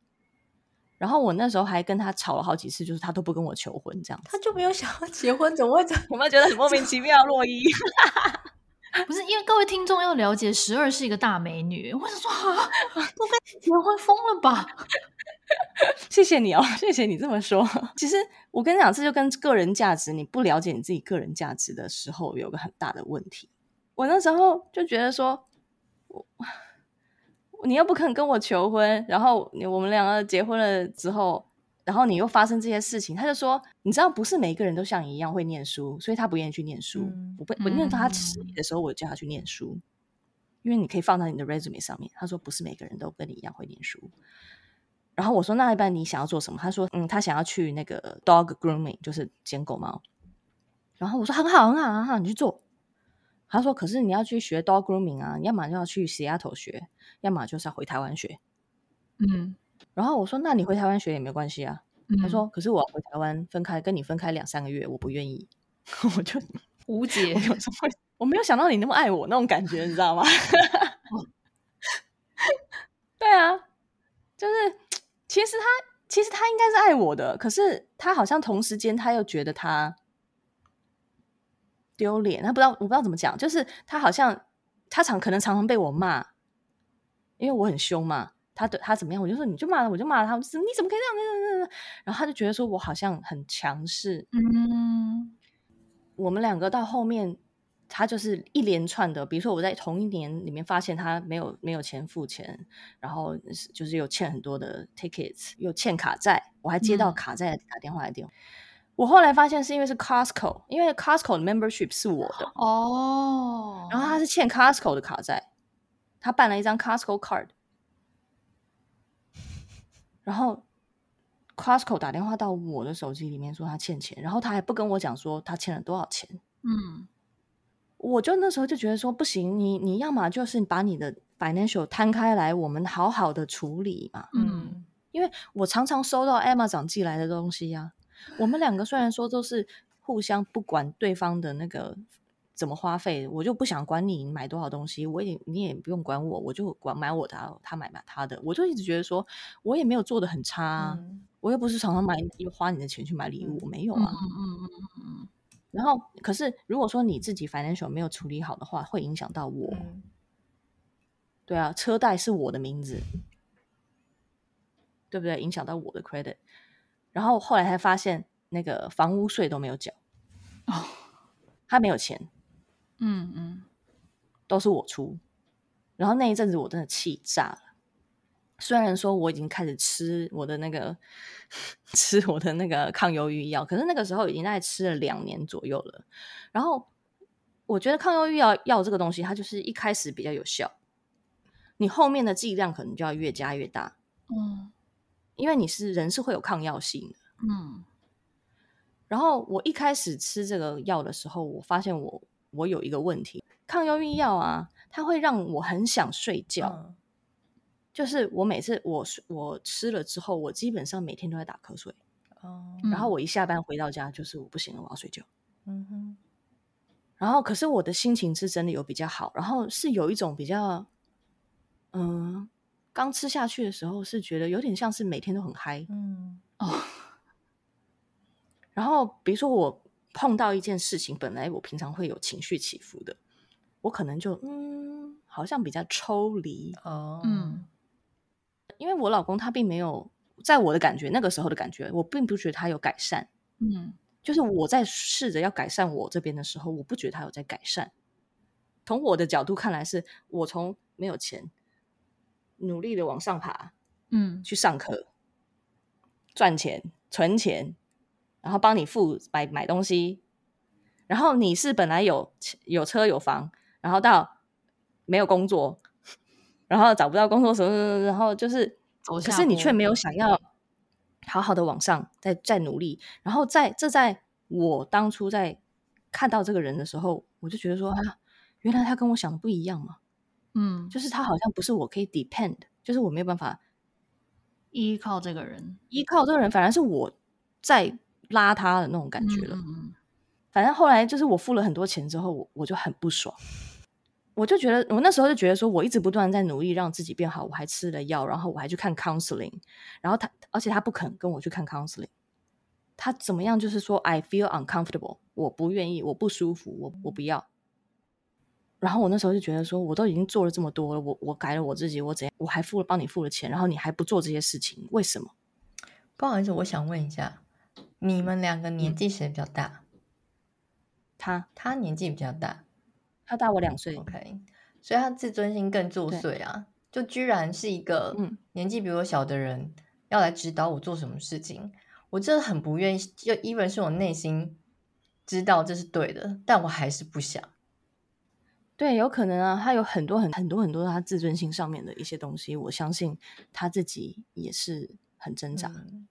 然后我那时候还跟他吵了好几次，就是他都不跟我求婚，这样他就没有想要结婚，怎么会怎么？有没有觉得很莫名其妙？洛伊，不是因为各位听众要了解，十二是一个大美女，我想说啊，都跟你结婚疯了吧？谢谢你哦，谢谢你这么说。其实我跟你讲，这就跟个人价值，你不了解你自己个人价值的时候，有个很大的问题。我那时候就觉得说，我。你又不肯跟我求婚，然后我们两个结婚了之后，然后你又发生这些事情，他就说，你知道不是每个人都像你一样会念书，所以他不愿意去念书。嗯、我不，我因为他迟疑的时候，我就叫他去念书，嗯、因为你可以放在你的 resume 上面。他说不是每个人都跟你一样会念书。然后我说那一般你想要做什么？他说嗯，他想要去那个 dog grooming，就是捡狗毛。然后我说很好很好很好，你去做。他说：“可是你要去学 dog grooming 啊，你要么就要去 Seattle 学，要么就是要回台湾学。”嗯，然后我说：“那你回台湾学也没关系啊。嗯”他说：“可是我要回台湾分开，跟你分开两三个月，我不愿意。”我就无解，我我没有想到你那么爱我那种感觉，你知道吗？对啊，就是其实他其实他应该是爱我的，可是他好像同时间他又觉得他。丢脸，他不知道，我不知道怎么讲，就是他好像他常可能常常被我骂，因为我很凶嘛。他对他怎么样，我就说你就骂他，我就骂他，我就说你怎么可以这样？然后他就觉得说我好像很强势。嗯，我们两个到后面，他就是一连串的，比如说我在同一年里面发现他没有没有钱付钱，然后就是有欠很多的 tickets，又欠卡债，我还接到卡债打电话来电话。嗯我后来发现是因为是 Costco，因为 Costco 的 membership 是我的哦，oh. 然后他是欠 Costco 的卡债，他办了一张 Costco card，然后 Costco 打电话到我的手机里面说他欠钱，然后他还不跟我讲说他欠了多少钱，嗯，我就那时候就觉得说不行，你你要么就是把你的 financial 摊开来，我们好好的处理嘛，嗯，因为我常常收到 Amazon 寄来的东西呀、啊。我们两个虽然说都是互相不管对方的那个怎么花费，我就不想管你买多少东西，我也你也不用管我，我就管买我的，他买买他的，我就一直觉得说我也没有做得很差，啊，嗯、我又不是常常买又花你的钱去买礼物，我没有啊。嗯嗯嗯嗯嗯。然后，可是如果说你自己 financial 没有处理好的话，会影响到我。嗯、对啊，车贷是我的名字，对不对？影响到我的 credit。然后后来才发现，那个房屋税都没有缴，哦，他没有钱，嗯嗯，都是我出。然后那一阵子我真的气炸了。虽然说我已经开始吃我的那个 吃我的那个抗忧郁药，可是那个时候已经在吃了两年左右了。然后我觉得抗忧郁药药这个东西，它就是一开始比较有效，你后面的剂量可能就要越加越大，嗯。因为你是人是会有抗药性的，嗯，然后我一开始吃这个药的时候，我发现我我有一个问题，抗忧郁药啊，它会让我很想睡觉，嗯、就是我每次我我吃了之后，我基本上每天都在打瞌睡，哦，然后我一下班回到家就是我不行了，我要睡觉，嗯哼，然后可是我的心情是真的有比较好，然后是有一种比较，嗯。刚吃下去的时候是觉得有点像是每天都很嗨，嗯哦。然后比如说我碰到一件事情，本来我平常会有情绪起伏的，我可能就嗯，好像比较抽离哦，嗯。因为我老公他并没有在我的感觉那个时候的感觉，我并不觉得他有改善，嗯。就是我在试着要改善我这边的时候，我不觉得他有在改善。从我的角度看来，是我从没有钱。努力的往上爬，嗯，去上课，赚钱，存钱，然后帮你付买买东西，然后你是本来有有车有房，然后到没有工作，然后找不到工作什么什么，然后就是，可是你却没有想要好好的往上再再努力，然后在这在我当初在看到这个人的时候，我就觉得说啊，原来他跟我想的不一样嘛。嗯，就是他好像不是我可以 depend，就是我没有办法依靠这个人，依靠这个人，反而是我在拉他的那种感觉了。嗯反正后来就是我付了很多钱之后，我我就很不爽。我就觉得，我那时候就觉得说，我一直不断在努力让自己变好，我还吃了药，然后我还去看 counseling，然后他，而且他不肯跟我去看 counseling，他怎么样？就是说，I feel uncomfortable，我不愿意，我不舒服，我我不要。然后我那时候就觉得说，我都已经做了这么多了，我我改了我自己，我怎样？我还付了帮你付了钱，然后你还不做这些事情，为什么？不好意思，我想问一下，你们两个年纪谁比较大？嗯、他他年纪比较大。他大我两岁，OK，所以他自尊心更作祟啊！就居然是一个年纪比我小的人、嗯、要来指导我做什么事情，我真的很不愿意。就 even 是我内心知道这是对的，但我还是不想。对，有可能啊，他有很多很很多很多他自尊心上面的一些东西，我相信他自己也是很挣扎。嗯、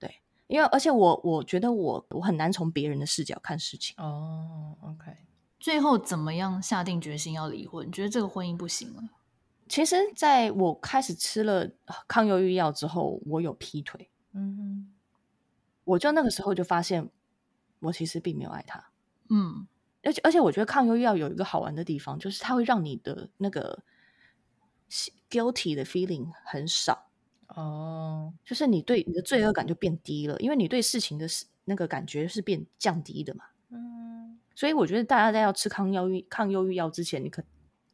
对，因为而且我我觉得我我很难从别人的视角看事情。哦，OK。最后怎么样下定决心要离婚？觉得这个婚姻不行了。其实，在我开始吃了抗忧郁药之后，我有劈腿。嗯哼，我就那个时候就发现，我其实并没有爱他。嗯，而且而且，我觉得抗忧郁药有一个好玩的地方，就是它会让你的那个 guilty 的 feeling 很少。哦，就是你对你的罪恶感就变低了，因为你对事情的那个感觉是变降低的嘛。嗯所以我觉得大家在要吃抗忧郁抗忧郁药之前，你可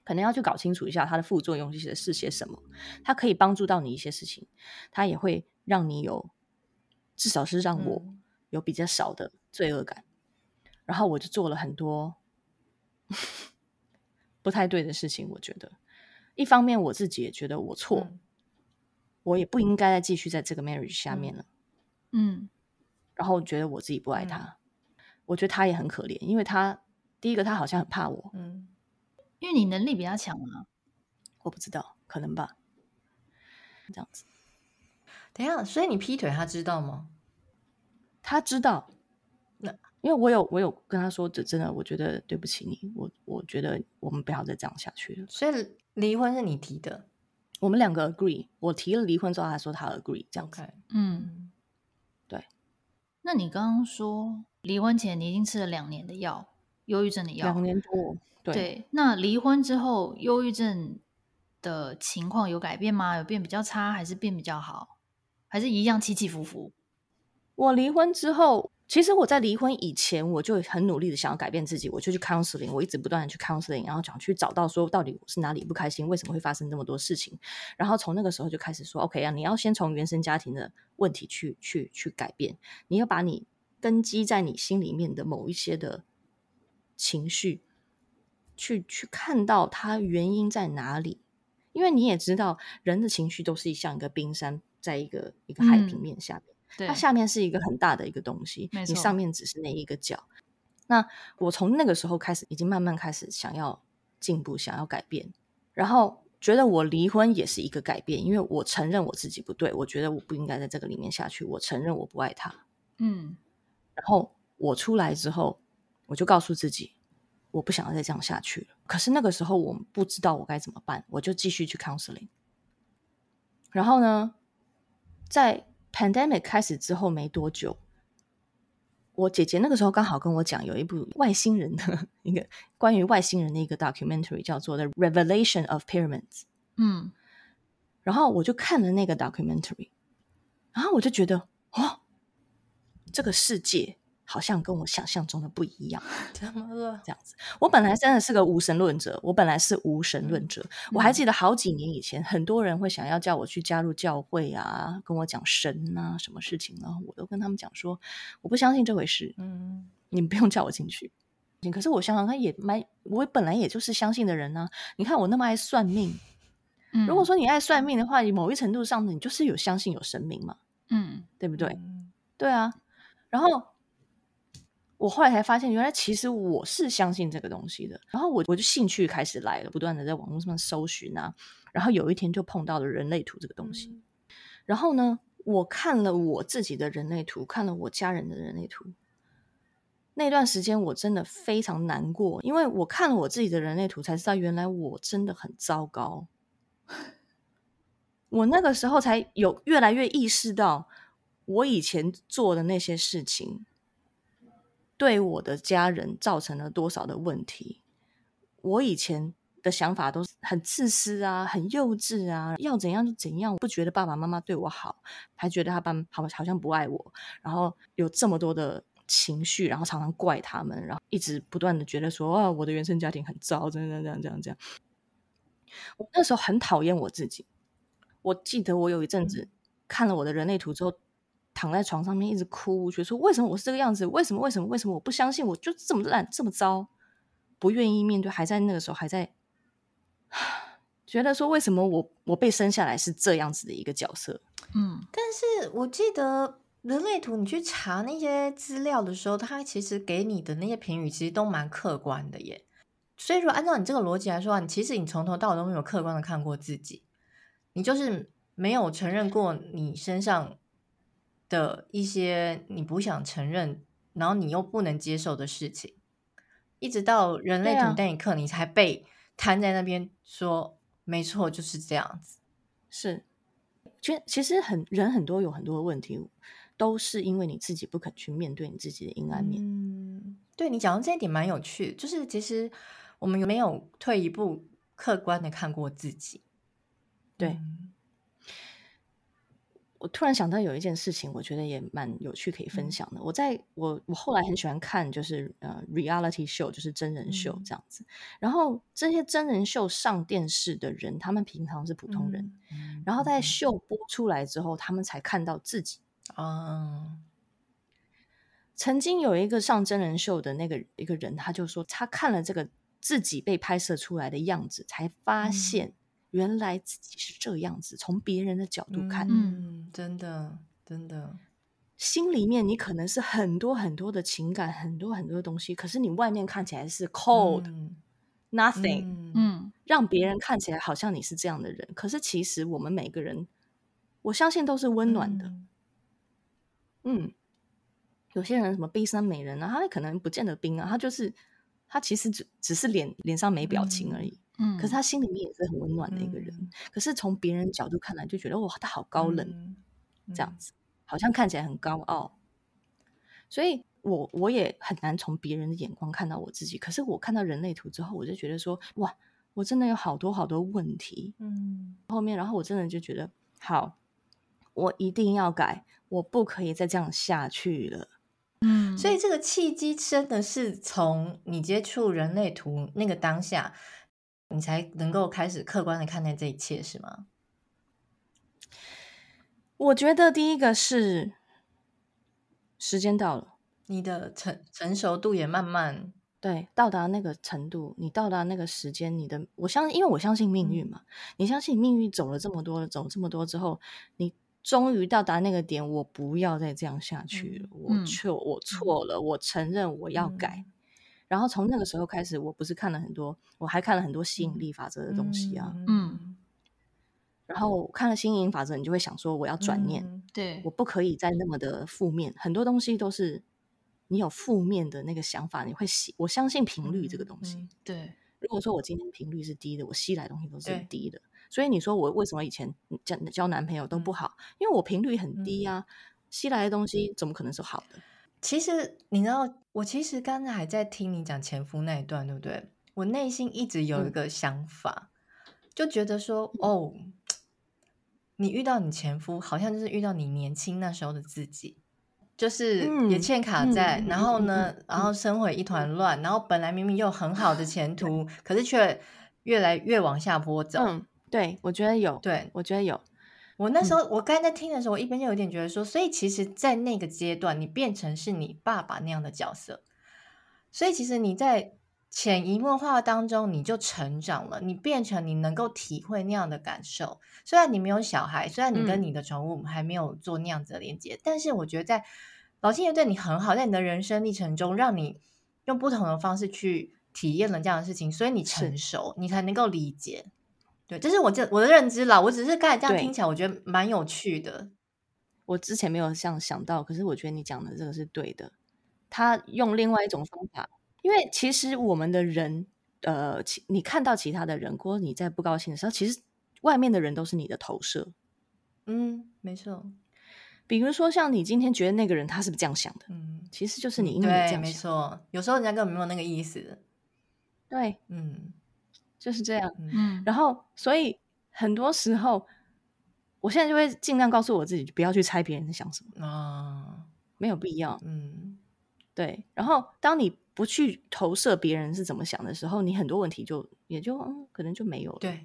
可能要去搞清楚一下它的副作用是是些什么。它可以帮助到你一些事情，它也会让你有，至少是让我有比较少的罪恶感。嗯、然后我就做了很多不太对的事情。我觉得，一方面我自己也觉得我错，嗯、我也不应该再继续在这个 marriage 下面了。嗯，然后觉得我自己不爱他。嗯我觉得他也很可怜，因为他第一个他好像很怕我，嗯，因为你能力比他强啊，我不知道，可能吧，这样子。等一下，所以你劈腿他知道吗？他知道，那因为我有我有跟他说，这真的，我觉得对不起你，我我觉得我们不要再这样下去了。所以离婚是你提的，我们两个 agree，我提了离婚之后，他说他 agree，这样子，okay. 嗯，对。那你刚刚说。离婚前你已经吃了两年的药，忧郁症的药。两年多，对。对，那离婚之后，忧郁症的情况有改变吗？有变比较差，还是变比较好，还是一样起起伏伏？我离婚之后，其实我在离婚以前，我就很努力的想要改变自己，我就去 counseling，我一直不断的去 counseling，然后想去找到说到底我是哪里不开心，为什么会发生这么多事情，然后从那个时候就开始说，OK 啊，你要先从原生家庭的问题去去去改变，你要把你。根基在你心里面的某一些的情绪，去去看到它原因在哪里，因为你也知道，人的情绪都是像一个冰山，在一个一个海平面下面，嗯，它下面是一个很大的一个东西，你上面只是那一个角。那我从那个时候开始，已经慢慢开始想要进步，想要改变，然后觉得我离婚也是一个改变，因为我承认我自己不对，我觉得我不应该在这个里面下去，我承认我不爱他，嗯。然后我出来之后，我就告诉自己，我不想要再这样下去了。可是那个时候我不知道我该怎么办，我就继续去 counseling。然后呢，在 pandemic 开始之后没多久，我姐姐那个时候刚好跟我讲，有一部外星人的一个关于外星人的一个 documentary，叫做《The Revelation of Pyramids》。嗯，然后我就看了那个 documentary，然后我就觉得，哦。这个世界好像跟我想象中的不一样，怎么了？这样子，我本来真的是个无神论者，我本来是无神论者。嗯、我还记得好几年以前，很多人会想要叫我去加入教会啊，跟我讲神啊，什么事情呢？我都跟他们讲说，我不相信这回事。嗯，你们不用叫我进去。可是我想想，他也蛮，我本来也就是相信的人呢、啊。你看我那么爱算命，嗯、如果说你爱算命的话，你某一程度上你就是有相信有神明嘛，嗯，对不对？嗯、对啊。然后我后来才发现，原来其实我是相信这个东西的。然后我我就兴趣开始来了，不断的在网络上搜寻啊。然后有一天就碰到了人类图这个东西。嗯、然后呢，我看了我自己的人类图，看了我家人的人类图。那段时间我真的非常难过，因为我看了我自己的人类图，才知道原来我真的很糟糕。我那个时候才有越来越意识到，我以前做的那些事情，对我的家人造成了多少的问题。我以前的想法都是很自私啊，很幼稚啊，要怎样就怎样，我不觉得爸爸妈妈对我好，还觉得他爸好好像不爱我，然后有这么多的。情绪，然后常常怪他们，然后一直不断的觉得说，啊，我的原生家庭很糟，这样这样这样这样。我那时候很讨厌我自己。我记得我有一阵子看了我的人类图之后，躺在床上面一直哭，觉得说，为什么我是这个样子？为什么？为什么？为什么？我不相信，我就这么烂，这么糟，不愿意面对，还在那个时候还在，觉得说，为什么我我被生下来是这样子的一个角色？嗯，但是我记得。人类图，你去查那些资料的时候，它其实给你的那些评语其实都蛮客观的耶。所以说，按照你这个逻辑来说，你其实你从头到尾都没有客观的看过自己，你就是没有承认过你身上的一些你不想承认，然后你又不能接受的事情，一直到人类图那一刻，你才被摊在那边说，没错，就是这样子。是，其实其实很人很多有很多的问题。都是因为你自己不肯去面对你自己的阴暗面。嗯，对，你讲到这一点蛮有趣，就是其实我们有没有退一步，客观的看过自己？对，嗯，我突然想到有一件事情，我觉得也蛮有趣，可以分享的。嗯，我在我我后来很喜欢看，就是呃，reality show，就是真人秀这样子。嗯，然后这些真人秀上电视的人，他们平常是普通人，嗯，然后在秀播出来之后，他们才看到自己。啊，uh, 曾经有一个上真人秀的那个一个人，他就说他看了这个自己被拍摄出来的样子，才发现原来自己是这样子。从别人的角度看，嗯，真的，真的，心里面你可能是很多很多的情感，很多很多的东西，可是你外面看起来是 cold、嗯、nothing，嗯，让别人看起来好像你是这样的人，可是其实我们每个人，我相信都是温暖的。嗯嗯，有些人什么冰山美人啊，他可能不见得冰啊，他就是他其实只只是脸脸上没表情而已。嗯，可是他心里面也是很温暖的一个人。嗯、可是从别人角度看来，就觉得哇，他好高冷，这样子好像看起来很高傲。所以我我也很难从别人的眼光看到我自己。可是我看到人类图之后，我就觉得说哇，我真的有好多好多问题。嗯，后面然后我真的就觉得好，我一定要改。我不可以再这样下去了，嗯，所以这个契机真的是从你接触人类图那个当下，你才能够开始客观的看待这一切，是吗？我觉得第一个是时间到了，你的成成熟度也慢慢对到达那个程度，你到达那个时间，你的我相信，因为我相信命运嘛，嗯、你相信命运走了这么多，走这么多之后，你。终于到达那个点，我不要再这样下去了。嗯、我错，我错了，嗯、我承认我要改。嗯、然后从那个时候开始，我不是看了很多，我还看了很多吸引力法则的东西啊。嗯。然后看了吸引力法则，你就会想说，我要转念。嗯、对，我不可以再那么的负面。很多东西都是你有负面的那个想法，你会吸。我相信频率这个东西。嗯、对。如果说我今天频率是低的，我吸来的东西都是低的。所以你说我为什么以前交交男朋友都不好？因为我频率很低啊，吸来的东西怎么可能是好的？其实你知道，我其实刚才还在听你讲前夫那一段，对不对？我内心一直有一个想法，嗯、就觉得说，哦，你遇到你前夫，好像就是遇到你年轻那时候的自己，就是也欠卡债，嗯、然后呢，嗯、然后生活一团乱，嗯、然后本来明明有很好的前途，嗯、可是却越来越往下坡走。嗯对，我觉得有。对，我觉得有。我那时候，嗯、我刚才在听的时候，我一边就有点觉得说，所以其实，在那个阶段，你变成是你爸爸那样的角色，所以其实你在潜移默化当中，你就成长了，你变成你能够体会那样的感受。虽然你没有小孩，虽然你跟你的宠物还没有做那样子的连接，嗯、但是我觉得在老天爷对你很好，在你的人生历程中，让你用不同的方式去体验了这样的事情，所以你成熟，你才能够理解。对，这是我这我的认知啦。我只是刚才这样听起来，我觉得蛮有趣的。我之前没有这样想到，可是我觉得你讲的这个是对的。他用另外一种方法，因为其实我们的人，呃，其你看到其他的人，或者你在不高兴的时候，其实外面的人都是你的投射。嗯，没错。比如说，像你今天觉得那个人他是不是这样想的？嗯，其实就是你因为你这样想。没错。有时候人家根本没有那个意思。对，嗯，就是这样。嗯，然后所以很多时候，我现在就会尽量告诉我自己，不要去猜别人在想什么啊，没有必要。嗯，对。然后当你不去投射别人是怎么想的时候，你很多问题就也就嗯，可能就没有了。对。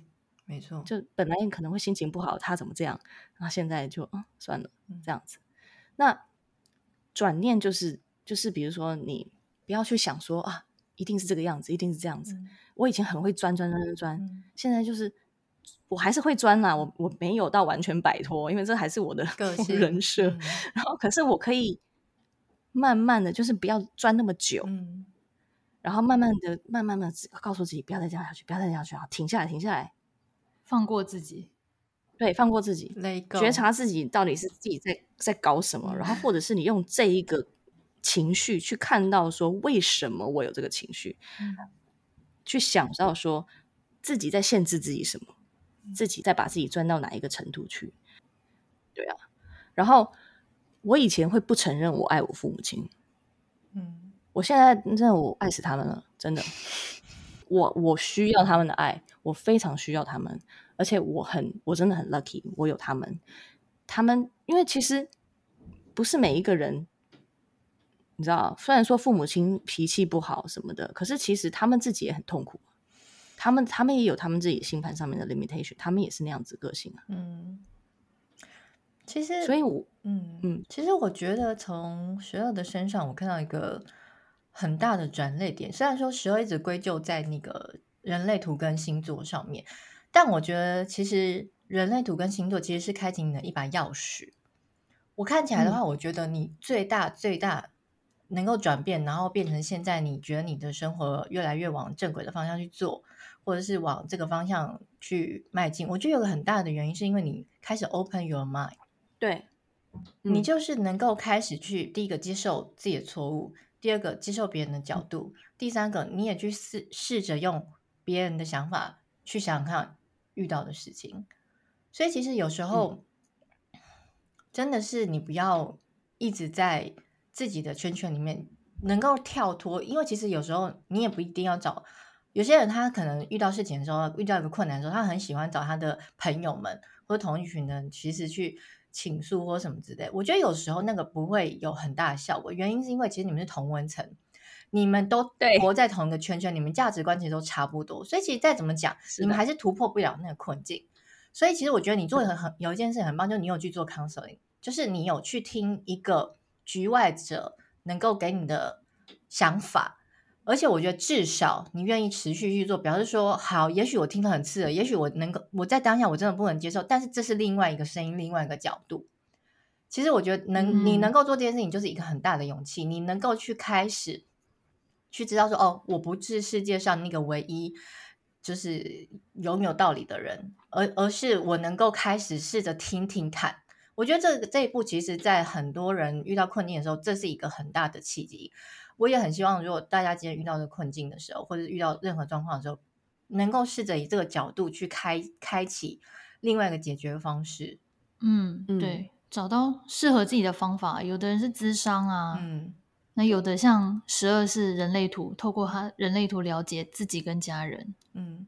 没错，就本来你可能会心情不好，他怎么这样？然后现在就嗯算了，这样子。那转念就是就是，比如说你不要去想说啊，一定是这个样子，一定是这样子。嗯、我以前很会钻钻钻钻现在就是我还是会钻啦，我我没有到完全摆脱，因为这还是我的个 性人设。嗯、然后可是我可以慢慢的就是不要钻那么久，嗯、然后慢慢的、慢慢的告诉自己不要再这样下去，不要再这样下去，啊，停下来，停下来。放过自己，对，放过自己，觉察自己到底是自己在在搞什么，然后或者是你用这一个情绪去看到说，为什么我有这个情绪，嗯、去想到说自己在限制自己什么，自己在把自己钻到哪一个程度去，对啊，然后我以前会不承认我爱我父母亲，嗯，我现在真的我爱死他们了，真的。我我需要他们的爱，我非常需要他们，而且我很我真的很 lucky，我有他们。他们因为其实不是每一个人，你知道，虽然说父母亲脾气不好什么的，可是其实他们自己也很痛苦。他们他们也有他们自己星盘上面的 limitation，他们也是那样子个性啊。嗯，其实，所以我嗯嗯，其实我觉得从十二的身上，我看到一个。很大的转捩点，虽然说十二一直归咎在那个人类图跟星座上面，但我觉得其实人类图跟星座其实是开启你的一把钥匙。我看起来的话，我觉得你最大最大能够转变，然后变成现在你觉得你的生活越来越往正轨的方向去做，或者是往这个方向去迈进。我觉得有个很大的原因是因为你开始 open your mind，对，你就是能够开始去第一个接受自己的错误。第二个，接受别人的角度；第三个，你也去试试着用别人的想法去想想看遇到的事情。所以，其实有时候、嗯、真的是你不要一直在自己的圈圈里面能够跳脱，因为其实有时候你也不一定要找。有些人他可能遇到事情的时候，遇到一个困难的时候，他很喜欢找他的朋友们或者同一群人，其实去。倾诉或什么之类，我觉得有时候那个不会有很大的效果。原因是因为其实你们是同温层，你们都活在同一个圈圈，你们价值观其实都差不多，所以其实再怎么讲，你们还是突破不了那个困境。所以其实我觉得你做的很很有一件事很棒，就是你有去做 counseling，就是你有去听一个局外者能够给你的想法。而且我觉得，至少你愿意持续去做，表示说好。也许我听得很刺耳，也许我能够我在当下我真的不能接受，但是这是另外一个声音，另外一个角度。其实我觉得能，能你能够做这件事情，就是一个很大的勇气。嗯、你能够去开始去知道说，哦，我不是世界上那个唯一就是拥有道理的人，而而是我能够开始试着听听看。我觉得这这一步，其实在很多人遇到困境的时候，这是一个很大的契机。我也很希望，如果大家今天遇到的困境的时候，或者遇到任何状况的时候，能够试着以这个角度去开开启另外一个解决方式。嗯，对，找到适合自己的方法。有的人是智商啊，嗯，那有的像十二是人类图，透过他人类图了解自己跟家人。嗯，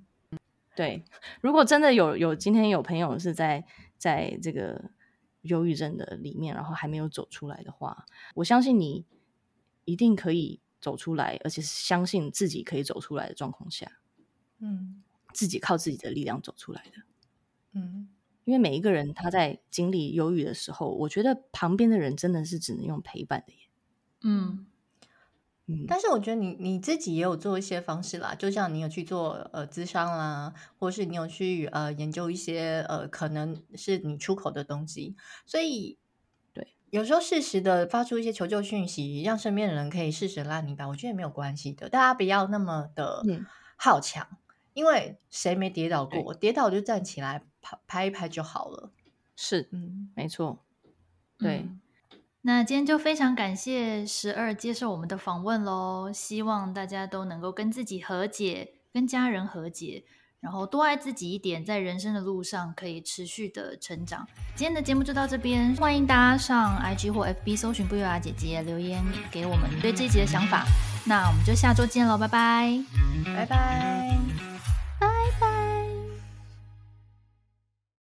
对。如果真的有有今天有朋友是在在这个忧郁症的里面，然后还没有走出来的话，我相信你。一定可以走出来，而且是相信自己可以走出来的状况下，嗯，自己靠自己的力量走出来的，嗯，因为每一个人他在经历忧郁的时候，我觉得旁边的人真的是只能用陪伴的耶，嗯嗯，但是我觉得你你自己也有做一些方式啦，就像你有去做呃咨商啦，或是你有去呃研究一些呃可能是你出口的东西，所以对。有时候适时的发出一些求救讯息，让身边的人可以适时拉你一把，我觉得也没有关系的。大家不要那么的好强，嗯、因为谁没跌倒过？跌倒就站起来拍拍一拍就好了。是，嗯，没错。对，嗯、那今天就非常感谢十二接受我们的访问喽，希望大家都能够跟自己和解，跟家人和解。然后多爱自己一点，在人生的路上可以持续的成长。今天的节目就到这边，欢迎大家上 IG 或 FB 搜寻不优雅姐姐留言给我们对这一集的想法。那我们就下周见喽，拜拜，拜拜，拜拜。